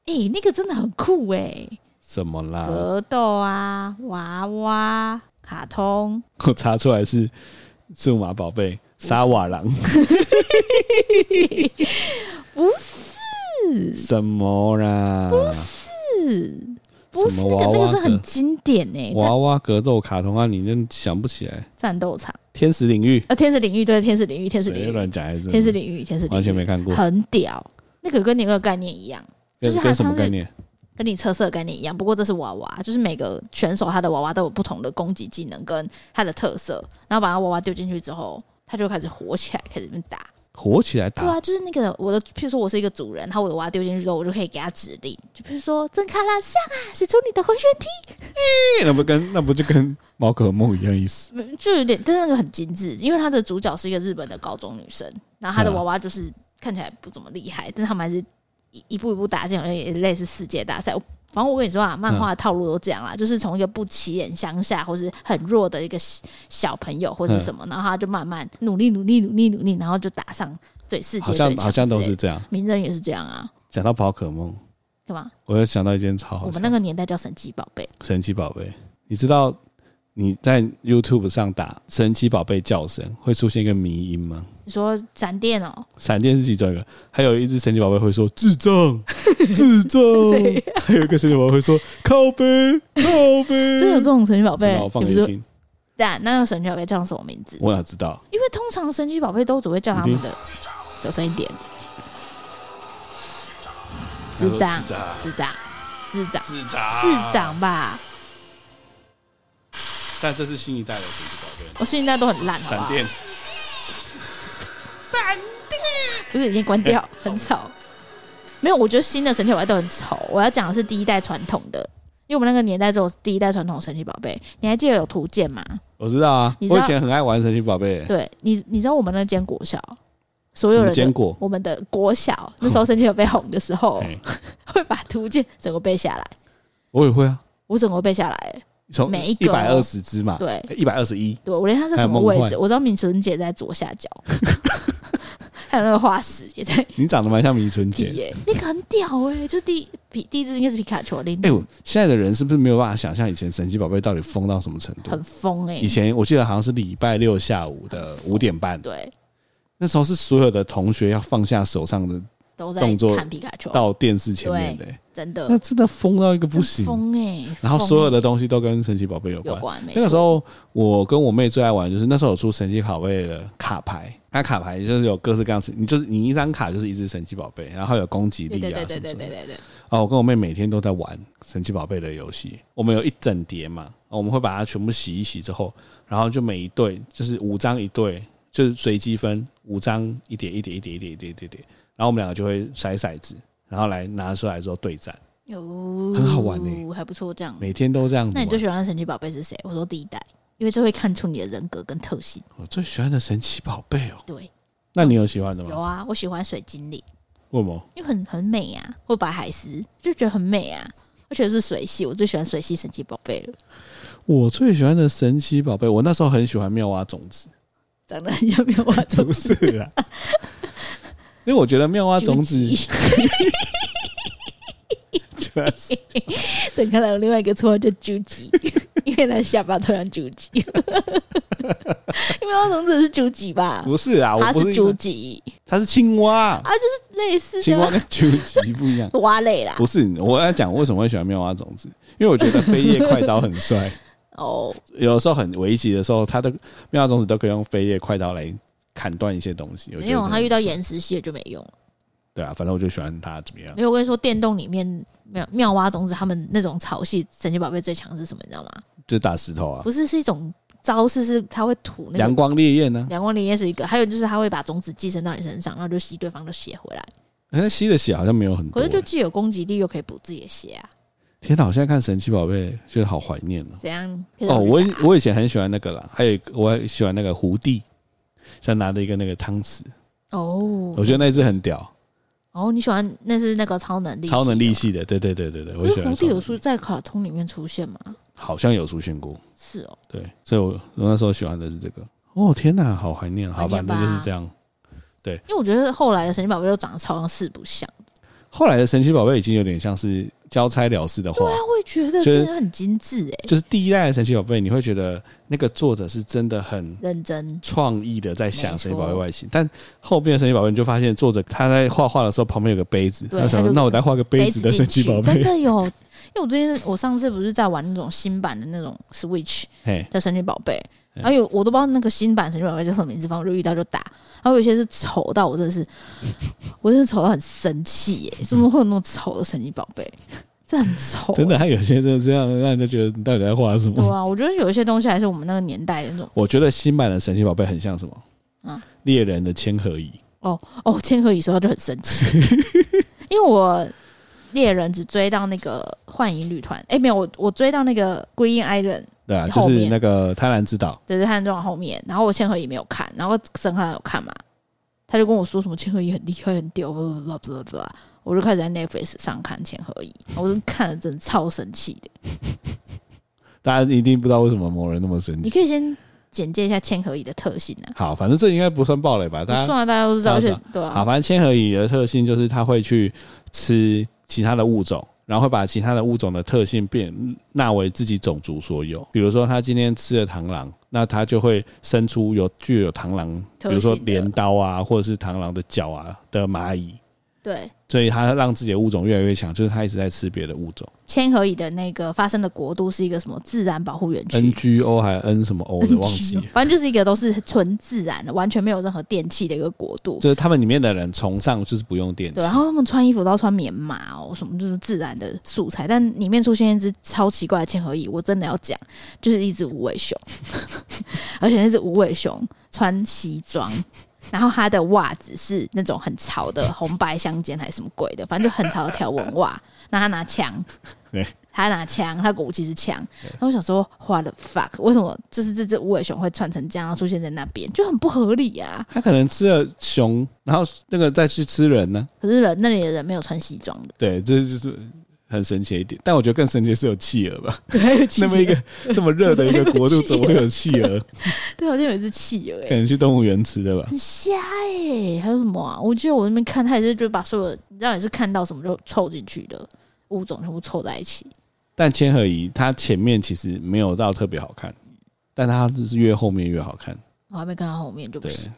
哎，那个真的很酷哎。什么啦？格斗啊，娃娃。卡通，我查出来是数码宝贝沙瓦狼，(laughs) 不是什么啦？不是，不是那个那个是很经典呢，娃娃格斗卡通啊，你那想不起来？战斗场，天使领域，啊，天使领域，对，天使领域，天使领域，乱讲还是？天使领域，天使领域，完全没看过，很屌，那个跟你那个概念一样，就是跟什么概念？跟你车色概念一样，不过这是娃娃，就是每个选手他的娃娃都有不同的攻击技能跟他的特色，然后把他娃娃丢进去之后，他就开始火起来，开始边打。火起来打。对啊，就是那个我的，譬如说我是一个主人，然后我的娃丢进去之后，我就可以给他指令，就比如说真卡拉上啊，使出你的回旋踢。(laughs) 那不跟那不就跟宝可梦一样意思？(laughs) 就有点，但是那个很精致，因为他的主角是一个日本的高中女生，然后他的娃娃就是看起来不怎么厉害，但是他们还是一一步一步打进，也类似世界大赛。反正我跟你说啊，漫画的套路都这样啦，就是从一个不起眼乡下或是很弱的一个小朋友或者什么，然后他就慢慢努力努力努力努力，然后就打上对世界好像都是这样，名人也是这样啊。讲到宝可梦，干嘛？我又想到一件超好。我们那个年代叫神奇宝贝。神奇宝贝，你知道你在 YouTube 上打神奇宝贝叫声会出现一个迷音吗？你说闪电哦，闪电是其中一个，还有一只神奇宝贝会说智障。(laughs) 智障，还有一个神奇宝贝会说靠背靠背，真的有这种神奇宝贝？我放给你听。对啊，那个神奇宝贝叫什么名字？我哪知道？因为通常神奇宝贝都只会叫他们的小声一点。智障，智障，智障，智障，智障吧。但这是新一代的神奇宝贝，我新一代都很烂。闪电，闪电，不是已经关掉，(laughs) 很吵。没有，我觉得新的神奇宝贝都很丑。我要讲的是第一代传统的，因为我们那个年代只有第一代传统神奇宝贝。你还记得有图鉴吗？我知道啊，我以前很爱玩神奇宝贝。对你，你知道我们那间国小，所有人的我们的国小那时候神奇宝贝红的时候，(laughs) (laughs) 会把图鉴整个背下来。我也会啊，我整个背下来，从每一个一百二十只嘛，对，一百二十一。对，我连它是什么位置，我知道明纯姐在左下角。(laughs) 还有那个化石也在。你长得蛮像迷春姐耶，那个很屌哎、欸，就第皮第一只应该是皮卡丘。哎、欸，现在的人是不是没有办法想象以前神奇宝贝到底疯到什么程度？很疯哎、欸！以前我记得好像是礼拜六下午的五点半，对，那时候是所有的同学要放下手上的动作，看皮卡丘到电视前面的、欸。真的，那真的疯到一个不行，疯哎！然后所有的东西都跟神奇宝贝有关。那个时候，我跟我妹最爱玩，就是那时候有出神奇宝贝的卡牌，那卡牌就是有各式各样子，你就是你一张卡就是一只神奇宝贝，然后有攻击力啊什么什么。对对对对对对。哦，我跟我妹每天都在玩神奇宝贝的游戏。我们有一整叠嘛，我们会把它全部洗一洗之后，然后就每一对就是五张一对，就是随机分五张一叠一叠一叠一叠一叠一叠，然后我们两个就会甩骰子。然后来拿出来之后对战，有很好玩呢、欸，还不错。这样每天都这样。那你最喜欢的神奇宝贝是谁？我说第一代，因为这会看出你的人格跟特性。我最喜欢的神奇宝贝哦，对。那你有喜欢的吗？有啊，我喜欢水精灵。为什么？因为很很美啊，或白海狮就觉得很美啊，而且是水系，我最喜欢水系神奇宝贝了。我最喜欢的神奇宝贝，我那时候很喜欢妙蛙种子，长得很像妙蛙种子。不是啊。因为我觉得妙蛙种子，(laughs) 整个人有另外一个绰号叫啾吉，因为他下巴突然啾吉。(laughs) 妙蛙种子是啾吉吧？不是啊，它是啾吉，它是青蛙啊，就是类似青蛙跟啾吉不一样，(laughs) 蛙类啦。不是，我要讲为什么会喜欢妙蛙种子，因为我觉得飞叶快刀很帅哦。有的时候很危急的时候，它的妙蛙种子都可以用飞叶快刀来。砍断一些东西，没有，他遇到岩石系的就没用了。对啊，反正我就喜欢他怎么样。没有，我跟你说，电动里面妙妙蛙种子他们那种草系神奇宝贝最强是什么？你知道吗？就是打石头啊。不是，是一种招式，是它会吐那个阳光烈焰呢。阳光烈焰是一个，还有就是它会把种子寄生到你身上，然后就吸对方的血回来。那吸的血好像没有很多，可是就既有攻击力，又可以补自己的血啊。天哪！我现在看神奇宝贝，觉得好怀念哦。怎样？哦，我我以前很喜欢那个啦，还有我还喜欢那个胡弟。像拿着一个那个汤匙哦，我觉得那只很屌哦。你喜欢那是那个超能力超能力系的？对对对对对，我喜欢。胡弟有出在卡通里面出现吗？好像有出现过，是哦。对，所以我我那时候喜欢的是这个。哦天哪，好怀念，好反正就是这样。对，因为我觉得后来的神奇宝贝都长得超像四不像。后来的神奇宝贝已经有点像是交差了事的话，对啊，我也觉得真的很精致哎。就是第一代的神奇宝贝，你会觉得那个作者是真的很认真、创意的在想神奇宝贝外形。但后边的神奇宝贝，你就发现作者他在画画的时候旁边有个杯子，他想说：“那我来画个杯子的神奇宝贝。”真的有，因为我最近我上次不是在玩那种新版的那种 Switch 的神奇宝贝。还有我都不知道那个新版神奇宝贝叫什么名字，反正我就遇到就打。然后有些是丑到我真的是，(laughs) 我真的丑到很生气耶！怎么会有那么丑的神奇宝贝？这很丑，真的。还有些真的这样，让人家觉得你到底在画什么？对啊，我觉得有一些东西还是我们那个年代的那种。我觉得新版的神奇宝贝很像什么？嗯，猎人的千和蚁。哦哦，千和蚁说他就很生气，(laughs) 因为我猎人只追到那个幻影旅团，哎、欸，没有，我我追到那个 Green Island，对啊，就是那个贪婪之岛，对对，贪婪之岛后面，然后我千和蚁没有看，然后沈汉有看嘛，他就跟我说什么千和蚁很厉害很屌，不不不我就开始在 Netflix 上看千和蚁，我就看了真的超生气的，(laughs) 大家一定不知道为什么某人那么生气，你可以先。简介一下千和乙的特性呢、啊？好，反正这应该不算暴雷吧？大家算了，大家都知道。对啊，好，反正千和乙的特性就是它会去吃其他的物种，然后会把其他的物种的特性变纳为自己种族所有。比如说，它今天吃了螳螂，那它就会生出有具有螳螂，比如说镰刀啊，或者是螳螂的脚啊的蚂蚁。对，所以它让自己的物种越来越强，就是它一直在吃别的物种。千和蚁的那个发生的国度是一个什么自然保护园区？NGO 还 N 什么 O 的忘记，反正就是一个都是纯自然的，完全没有任何电器的一个国度。就是他们里面的人崇尚就是不用电器，对，然后他们穿衣服都要穿棉麻哦，什么就是自然的素材。但里面出现一只超奇怪的千和蚁，我真的要讲，就是一只无尾熊，(laughs) 而且那只无尾熊穿西装。然后他的袜子是那种很潮的红白相间还是什么鬼的，反正就很潮的条纹袜。那他拿枪，对，他拿枪，他的武器是枪。然后我想说，What the fuck？为什么就是这只无尾熊会穿成这样，然后出现在那边，就很不合理啊？他可能吃了熊，然后那个再去吃人呢？可是人那里的人没有穿西装的。对，这就是。很神奇一点，但我觉得更神奇的是有企鹅吧？对，那么一个 (laughs) 这么热的一个国度，怎么会有企鹅？对，好像有一只企鹅，可能去动物园吃的吧？很瞎哎、欸！还有什么啊？我记得我那边看，他也是就把所有的，你知道，也是看到什么就凑进去的物种全部凑在一起。但千和仪它前面其实没有到特别好看，但它就是越后面越好看。我还没看到后面就不行。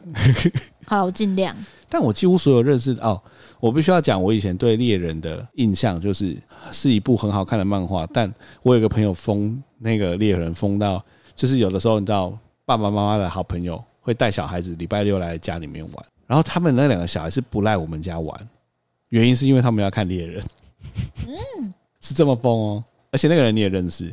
好了，我尽量。但我几乎所有认识的哦，我必须要讲，我以前对猎人的印象就是是一部很好看的漫画。但我有个朋友疯那个猎人疯到，就是有的时候你知道，爸爸妈妈的好朋友会带小孩子礼拜六来家里面玩，然后他们那两个小孩是不来我们家玩，(laughs) 原因是因为他们要看猎人。嗯，(laughs) 是这么疯哦，而且那个人你也认识，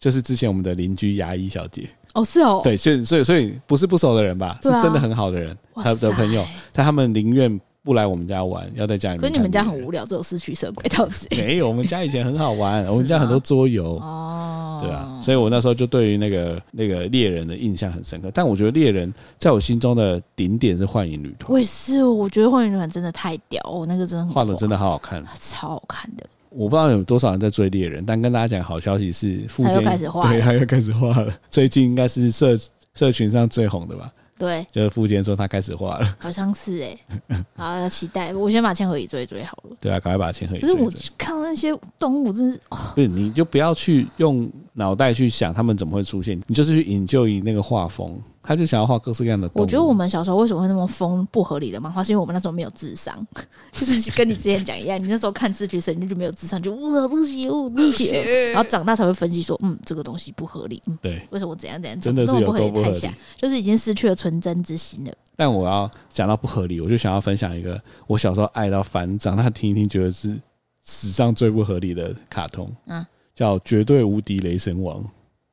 就是之前我们的邻居牙医小姐。哦，是哦，对，所以所以所以不是不熟的人吧？是真的很好的人，他的朋友，但他们宁愿不来我们家玩，要在家里面。可是你们家很无聊，只有四驱车、轨道之类。(laughs) 没有，我们家以前很好玩，我们家很多桌游。哦，对啊，所以我那时候就对于那个那个猎人的印象很深刻。但我觉得猎人在我心中的顶点是幻影旅团。我也是，我觉得幻影旅团真的太屌，我那个真的画的真的好好看，超好看的。我不知道有多少人在追猎人，但跟大家讲好消息是，富坚开始画，对，他又开始画了。最近应该是社。社群上最红的吧？对，就是富坚说他开始画了，好像是哎、欸，好期待。我先把千和椅追追好了。对啊，赶快把千和椅。可是我看那些动物，真是不是，你就不要去用脑袋去想他们怎么会出现，你就是去引咎于那个画风。他就想要画各式各样的。我觉得我们小时候为什么会那么疯不合理的漫画，是因为我们那时候没有智商，(laughs) 就是跟你之前讲一样，你那时候看视觉神经就没有智商，就哇不行，(laughs) 不行，然后长大才会分析说，嗯，这个东西不合理，嗯，对，为什么怎样怎样，真的是不合理，太像，就是已经失去了纯真之心了。但我要讲到不合理，我就想要分享一个我小时候爱到烦，长大听一听觉得是史上最不合理的卡通，嗯，叫《绝对无敌雷神王》，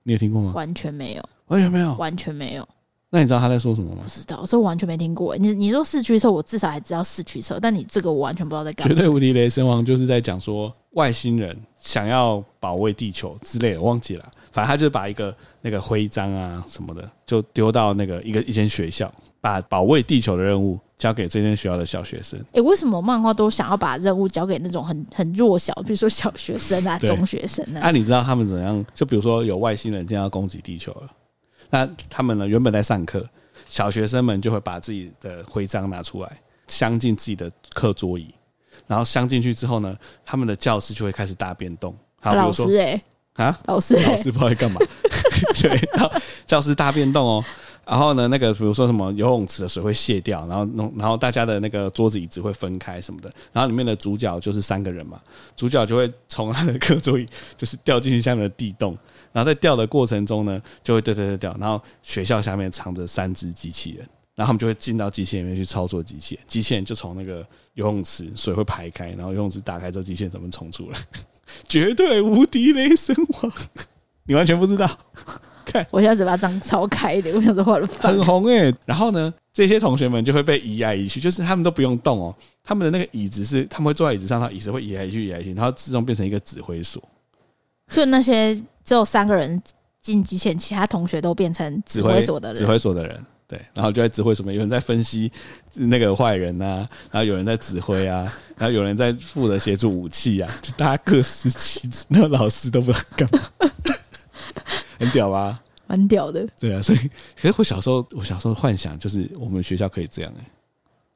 你有听过吗？完全没有，完全没有，完全没有。那你知道他在说什么吗？不知道，这我完全没听过。你你说四驱车，我至少还知道四驱车，但你这个我完全不知道在干嘛。绝对无敌雷神王就是在讲说外星人想要保卫地球之类的，我忘记了。反正他就把一个那个徽章啊什么的，就丢到那个一个一间学校，把保卫地球的任务交给这间学校的小学生。诶，为什么漫画都想要把任务交给那种很很弱小，比如说小学生啊、中学生啊？啊，你知道他们怎样？就比如说有外星人将要攻击地球了。那他们呢？原本在上课，小学生们就会把自己的徽章拿出来，镶进自己的课桌椅，然后镶进去之后呢，他们的教室就会开始大变动。好，比如说，哎，啊，老师，老师不知道在干嘛？(laughs) 对，然后教室大变动哦。然后呢，那个比如说什么游泳池的水会泄掉，然后弄，然后大家的那个桌子椅子会分开什么的。然后里面的主角就是三个人嘛，主角就会从他的课桌椅就是掉进去下面的地洞。然后在掉的过程中呢，就会掉掉掉掉。然后学校下面藏着三只机器人，然后他们就会进到机器人里面去操作机器人。机器人就从那个游泳池水会排开，然后游泳池打开之后，机器人怎么冲出来？(laughs) 绝对无敌雷神王，你完全不知道？看，我现在嘴巴张超开的，我想说画的很红哎。然后呢，这些同学们就会被移来移去，就是他们都不用动哦，他们的那个椅子是他们会坐在椅子上，他椅子会移来移去，移来移去，然后自动变成一个指挥所。所以那些只有三个人进机前，其他同学都变成指挥所的人，指挥所的人。对，然后就在指挥什么？有人在分析那个坏人啊，然后有人在指挥啊，(laughs) 然后有人在负责协助武器啊，就大家各司其职，那老师都不知道干嘛，(laughs) 很屌吧？蛮屌的。对啊，所以可是我小时候，我小时候幻想就是我们学校可以这样哎、欸，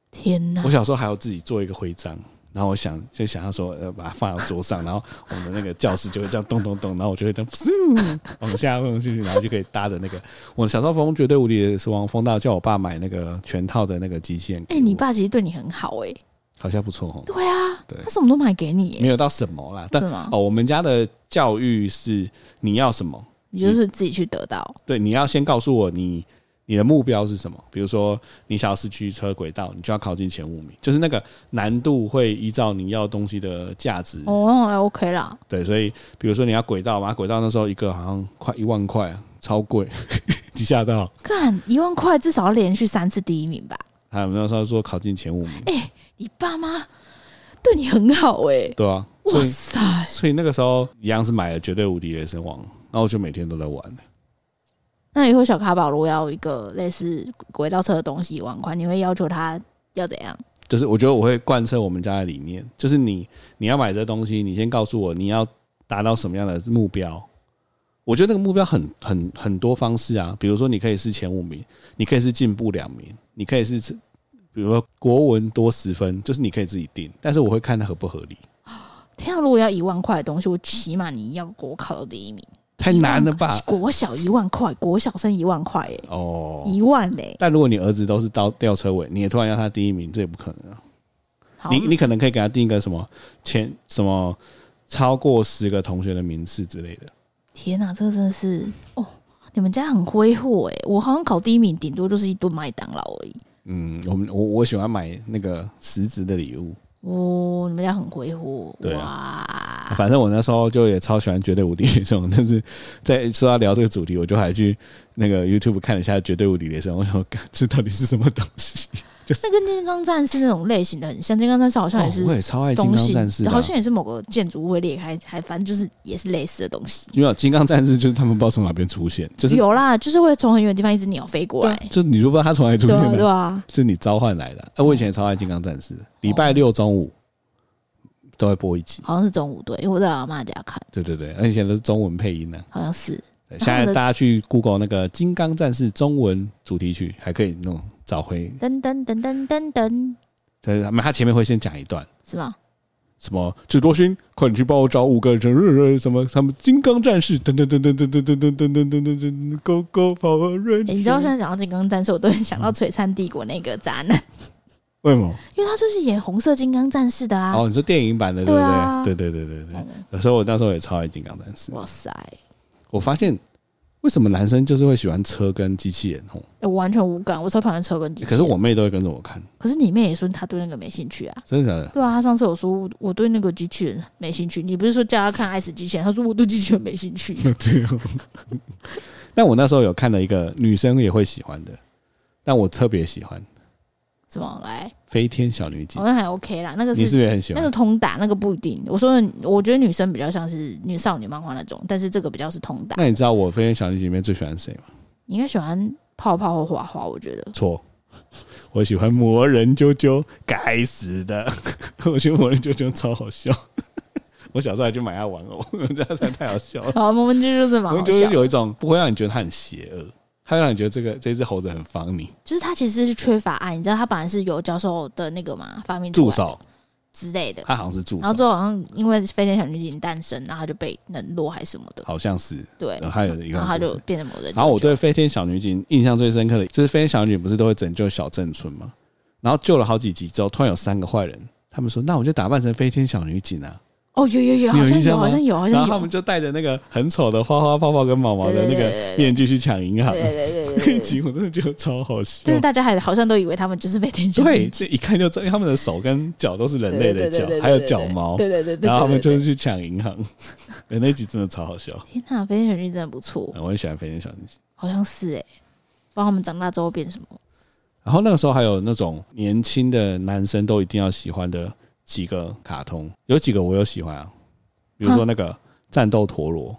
天哪！我小时候还要自己做一个徽章。然后我想就想要说，呃，把它放到桌上，然后我们的那个教室就会这样咚咚咚，然后我就会这样往下放进去，然后就可以搭的那个。我小时候疯绝对无敌的是王风大，叫我爸买那个全套的那个机器人。哎、欸，你爸其实对你很好哎、欸，好像不错哦。对啊，对，他什么都买给你、欸，没有到什么啦。但哦，我们家的教育是你要什么，你就是自己去得到。对，你要先告诉我你。你的目标是什么？比如说，你想要市区车轨道，你就要考进前五名，就是那个难度会依照你要东西的价值。哦，还 OK 啦。对，所以比如说你要轨道嘛，轨道那时候一个好像快一万块，超贵，(laughs) 你吓到？干一万块，至少要连续三次第一名吧？还有那时候说考进前五名。哎、欸，你爸妈对你很好哎、欸。对啊。哇塞！所以那个时候一样是买了绝对无敌雷神王，然后我就每天都在玩。那以后小卡宝如果要一个类似轨道车的东西一万块，你会要求他要怎样？就是我觉得我会贯彻我们家的理念，就是你你要买这东西，你先告诉我你要达到什么样的目标。我觉得那个目标很很很多方式啊，比如说你可以是前五名，你可以是进步两名，你可以是比如说国文多十分，就是你可以自己定，但是我会看它合不合理。天啊，如果要一万块的东西，我起码你要国考到第一名。太难了吧！国小一万块，国小生一万块，哎，哦，一万嘞！但如果你儿子都是倒吊车尾，你也突然要他第一名，这也不可能啊！你你可能可以给他定一个什么前什么超过十个同学的名次之类的。天哪，这个真的是哦！你们家很挥霍哎！我好像考第一名，顶多就是一顿麦当劳而已。嗯，我们我我喜欢买那个实质的礼物。哦，你们家很挥霍，对啊，反正我那时候就也超喜欢绝对无敌雷神，但是在说要聊这个主题，我就还去那个 YouTube 看了一下绝对无敌雷神，我想这到底是什么东西？就是那跟金刚战士那种类型的很像，金刚战士好像也是，我也超爱金刚战士，好像也是某个建筑物会裂开，还反正就是也是类似的东西。没有金刚战士，就是他们不知道从哪边出现，就是有啦，就是会从很远的地方一只鸟飞过来，就你都不知道它从哪里出现的，对啊，是你召唤来的。哎，我以前也超爱金刚战士，礼拜六中午都会播一集，好像是中午对，因为我在阿妈家看。对对对，而且现在都是中文配音呢，好像是。现在 (laughs) 大家去 Google 那个《金刚战士》中文主题曲，还可以弄找回。噔噔噔噔噔噔。对，他前面会先讲一段，是吗？什么？智多星，快点去帮我找五个人，什么？他们金刚战士，噔噔噔噔噔噔噔噔噔噔噔噔，Go Go Power Rangers。你知道现在讲到金刚战士，我都能想到《璀璨帝国》那个渣男。(laughs) 为什么？因为他就是演红色金刚战士的啊。哦，你说电影版的，对不对？对对对对对。有时候我那时候也超爱金刚战士。哇塞！我发现为什么男生就是会喜欢车跟机器人？吼，我完全无感，我超讨厌车跟机器人。可是我妹都会跟着我看。可是你妹也说她对那个没兴趣啊？真的假的？对啊，她上次有说我对那个机器人没兴趣。你不是说叫她看爱死机器人？她说我对机器人没兴趣。(laughs) 对哦。(laughs) 但我那时候有看了一个女生也会喜欢的，但我特别喜欢。怎么来？飞天小女警，好像还 OK 啦。那个是你是不是也很喜欢？那个通打，那个不一定。我说，我觉得女生比较像是女少女漫画那种，但是这个比较是通打。那你知道我飞天小女警里面最喜欢谁吗？你应该喜欢泡泡或花花，我觉得错。(laughs) 我喜欢魔人啾啾，该死的！(laughs) 我觉得魔人啾啾超好笑。(laughs) 我小时候还去买他玩偶，我觉得他太好笑了。好，魔人啾啾是蛮好笑，就是有一种不会让你觉得它很邪恶。他让你觉得这个这只猴子很防你，就是他其实是缺乏爱，你知道他本来是有教授的那个嘛，发明助手。之类的，他好像是助手，然后最后好像因为飞天小女警诞生，然后他就被冷落还是什么的，好像是。对，然后还有一个，然后他就变成某人。然后我对飞天小女警印象最深刻的就是飞天小女警不是都会拯救小镇村吗？然后救了好几集之后，突然有三个坏人，他们说那我就打扮成飞天小女警啊。哦，有有有，好像有，好像有，好像有。然后他们就带着那个很丑的花花泡泡跟毛毛的那个面具去抢银行。对对对对那一集我真的觉得超好笑。但是大家还好像都以为他们就是被天对，这一看就知道，他们的手跟脚都是人类的脚，还有脚毛。对对对对。然后他们就是去抢银行。哎，那集真的超好笑。天哪，飞天小女警真的不错。我很喜欢飞天小女警。好像是哎，不知道他们长大之后变什么。然后那个时候还有那种年轻的男生都一定要喜欢的几个卡通，有几个我有喜欢啊，比如说那个战斗陀螺。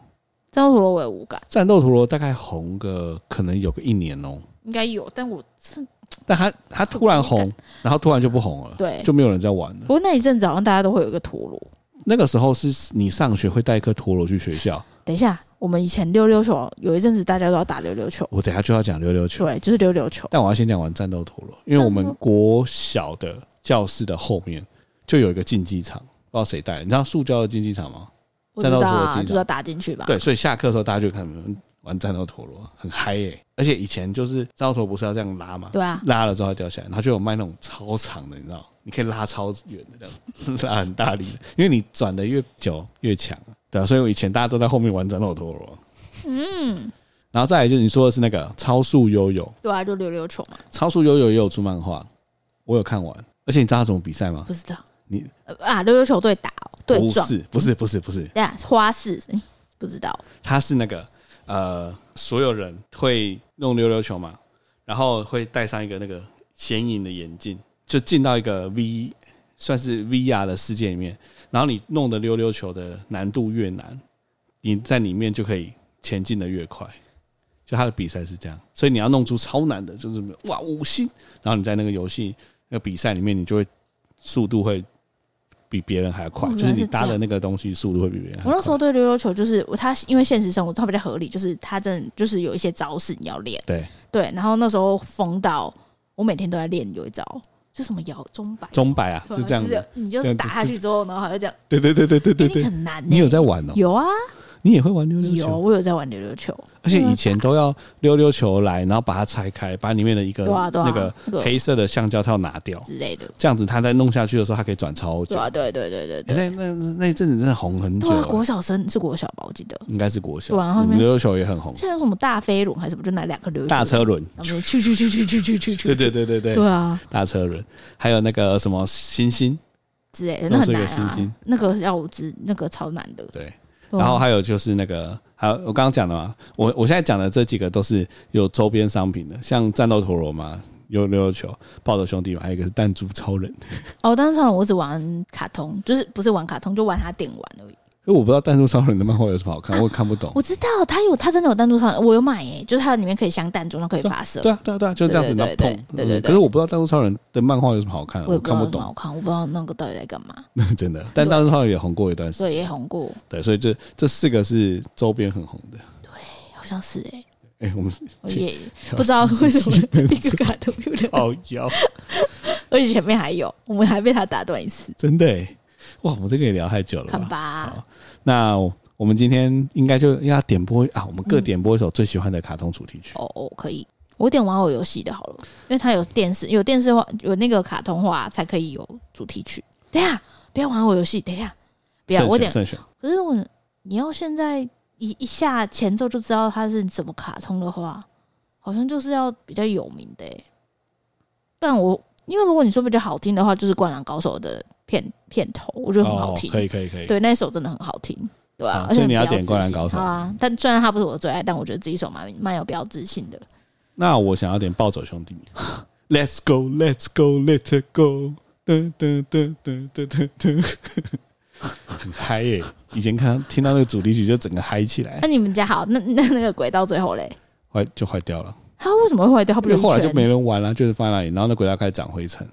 战斗陀螺我也无感。战斗陀螺大概红个可能有个一年哦，应该有，但我是，但他他突然红，然后突然就不红了，对，就没有人在玩了。不过那一阵子好像大家都会有一个陀螺。那个时候是你上学会带一颗陀螺去学校。等一下，我们以前溜溜球有一阵子大家都要打溜溜球。我等下就要讲溜溜球，对，就是溜溜球。但我要先讲完战斗陀螺，因为我们国小的教室的后面就有一个竞技场，不知道谁带。你知道塑胶的竞技场吗？战斗陀螺就要打进去吧？对，所以下课的时候大家就看玩战斗陀螺，很嗨耶、欸！而且以前就是战斗陀螺不是要这样拉吗？对啊，拉了之后它掉下来，然后就有卖那种超长的，你知道，你可以拉超远的这样，(laughs) 拉很大力的，因为你转的越久越强啊。对啊，所以我以前大家都在后面玩战斗陀螺。嗯，然后再来就是你说的是那个超速悠悠，对啊，就溜溜球嘛。超速悠悠也有出漫画，我有看完。而且你知道它怎么比赛吗？不知道。你啊，溜溜球队打哦，对撞，不是不是不是不是，对啊，花式，不知道，他是那个呃，所有人会弄溜溜球嘛，然后会戴上一个那个显影的眼镜，就进到一个 V 算是 VR 的世界里面，然后你弄的溜溜球的难度越难，你在里面就可以前进的越快，就他的比赛是这样，所以你要弄出超难的，就是哇五星，然后你在那个游戏那个比赛里面，你就会速度会。比别人还要快，哦，就是你搭的那个东西速度会比别人还快。我那时候对溜溜球就是它，因为现实生活它比较合理，就是它真的就是有一些招式你要练。对对，然后那时候疯到我每天都在练有一招，就什么摇钟摆，钟摆啊，是这样子，你就是打下去之后，然后好像这样。对对对对对对对，很难。你有在玩哦？有啊。你也会玩溜溜球？有，我有在玩溜溜球。而且以前都要溜溜球来，然后把它拆开，把里面的一个那个黑色的橡胶套拿掉之类的。这样子，它在弄下去的时候，它可以转超久。对对对对对。那那那一阵子真的红很久。对啊，国小生是国小吧？我记得应该是国小。然后溜溜球也很红。现在有什么大飞轮还是什么？就拿两个溜。大车轮。然后去去去去去去去去。对对对对对。对啊，大车轮，还有那个什么星星之类的，那很难啊。那个要我知，那个超难的。对。然后还有就是那个，还有我刚刚讲的嘛，我我现在讲的这几个都是有周边商品的，像战斗陀螺嘛，有溜溜球，暴走兄弟嘛，还有一个是弹珠超人。(laughs) 哦，弹珠超人我只玩卡通，就是不是玩卡通，就玩他电玩而已。因为我不知道弹珠超人的漫画有什么好看，(laughs) 我也看不懂。我知道他有，他真的有弹珠超人，我有买诶，就是它里面可以镶弹珠，然后可以发射。对啊，对啊，对啊，就这样子，然后碰。对对对。可是我不知道弹珠超人的漫画有什么好看，我看不懂。好看，我不知道那个到底在干嘛。(laughs) 真的，但弹珠超人也红过一段时间。对，也红过。对，所以这这四个是周边很红的。对，好像是诶。哎，我们我也不知道为什么一个 (laughs) 卡通有点好妖，而且前面还有，我们还被他打断一次。真的。哇，我们这个也聊太久了吧。看吧。好，那我们今天应该就要点播啊，我们各点播一首最喜欢的卡通主题曲。哦哦，可以。我点玩偶游戏的好了，因为它有电视，有电视化，有那个卡通化才可以有主题曲。等下，不要玩偶游戏，等下，不要我点。可是我你要现在一一下前奏就知道它是什么卡通的话，好像就是要比较有名的。不然我因为如果你说比较好听的话，就是《灌篮高手》的。片片头我觉得很好听，可以可以可以，对，那首真的很好听，对吧？而且你要点《灌篮高手》啊，但虽然它不是我的最爱，但我觉得这一首蛮蛮有标志性的。那我想要点《暴走兄弟》，(laughs) Let's go Let's go Let it go，噔噔噔噔噔噔噔，(laughs) 很嗨耶！以前看听到那个主题曲就整个嗨起来。那你们家好？那那那个轨道最后嘞，坏就坏掉了。它为什么会坏掉？它不是后来就没人玩了，就是放在那里，然后那轨道开始长灰尘。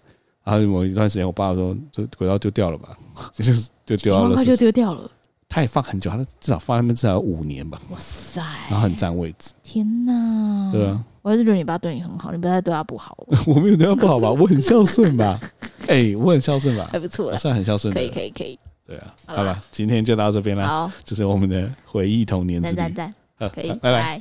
然后某一段时间，我爸说：“这轨道丢掉了吧？(laughs) 就是就丢掉了，快就丢掉了。他也放很久，他至少放那边至少有五年吧。哇塞！然后很占位置。天哪！对啊，我还是觉得你爸对你很好，你不要再对他不好。(laughs) 我没有对他不好吧？我很孝顺吧？(laughs) 哎，我很孝顺吧？还不错，算很孝顺。可以，可以，可以。对啊，好吧，今天就到这边了。好，这是我们的回忆童年之旅。赞赞赞！可以，拜拜。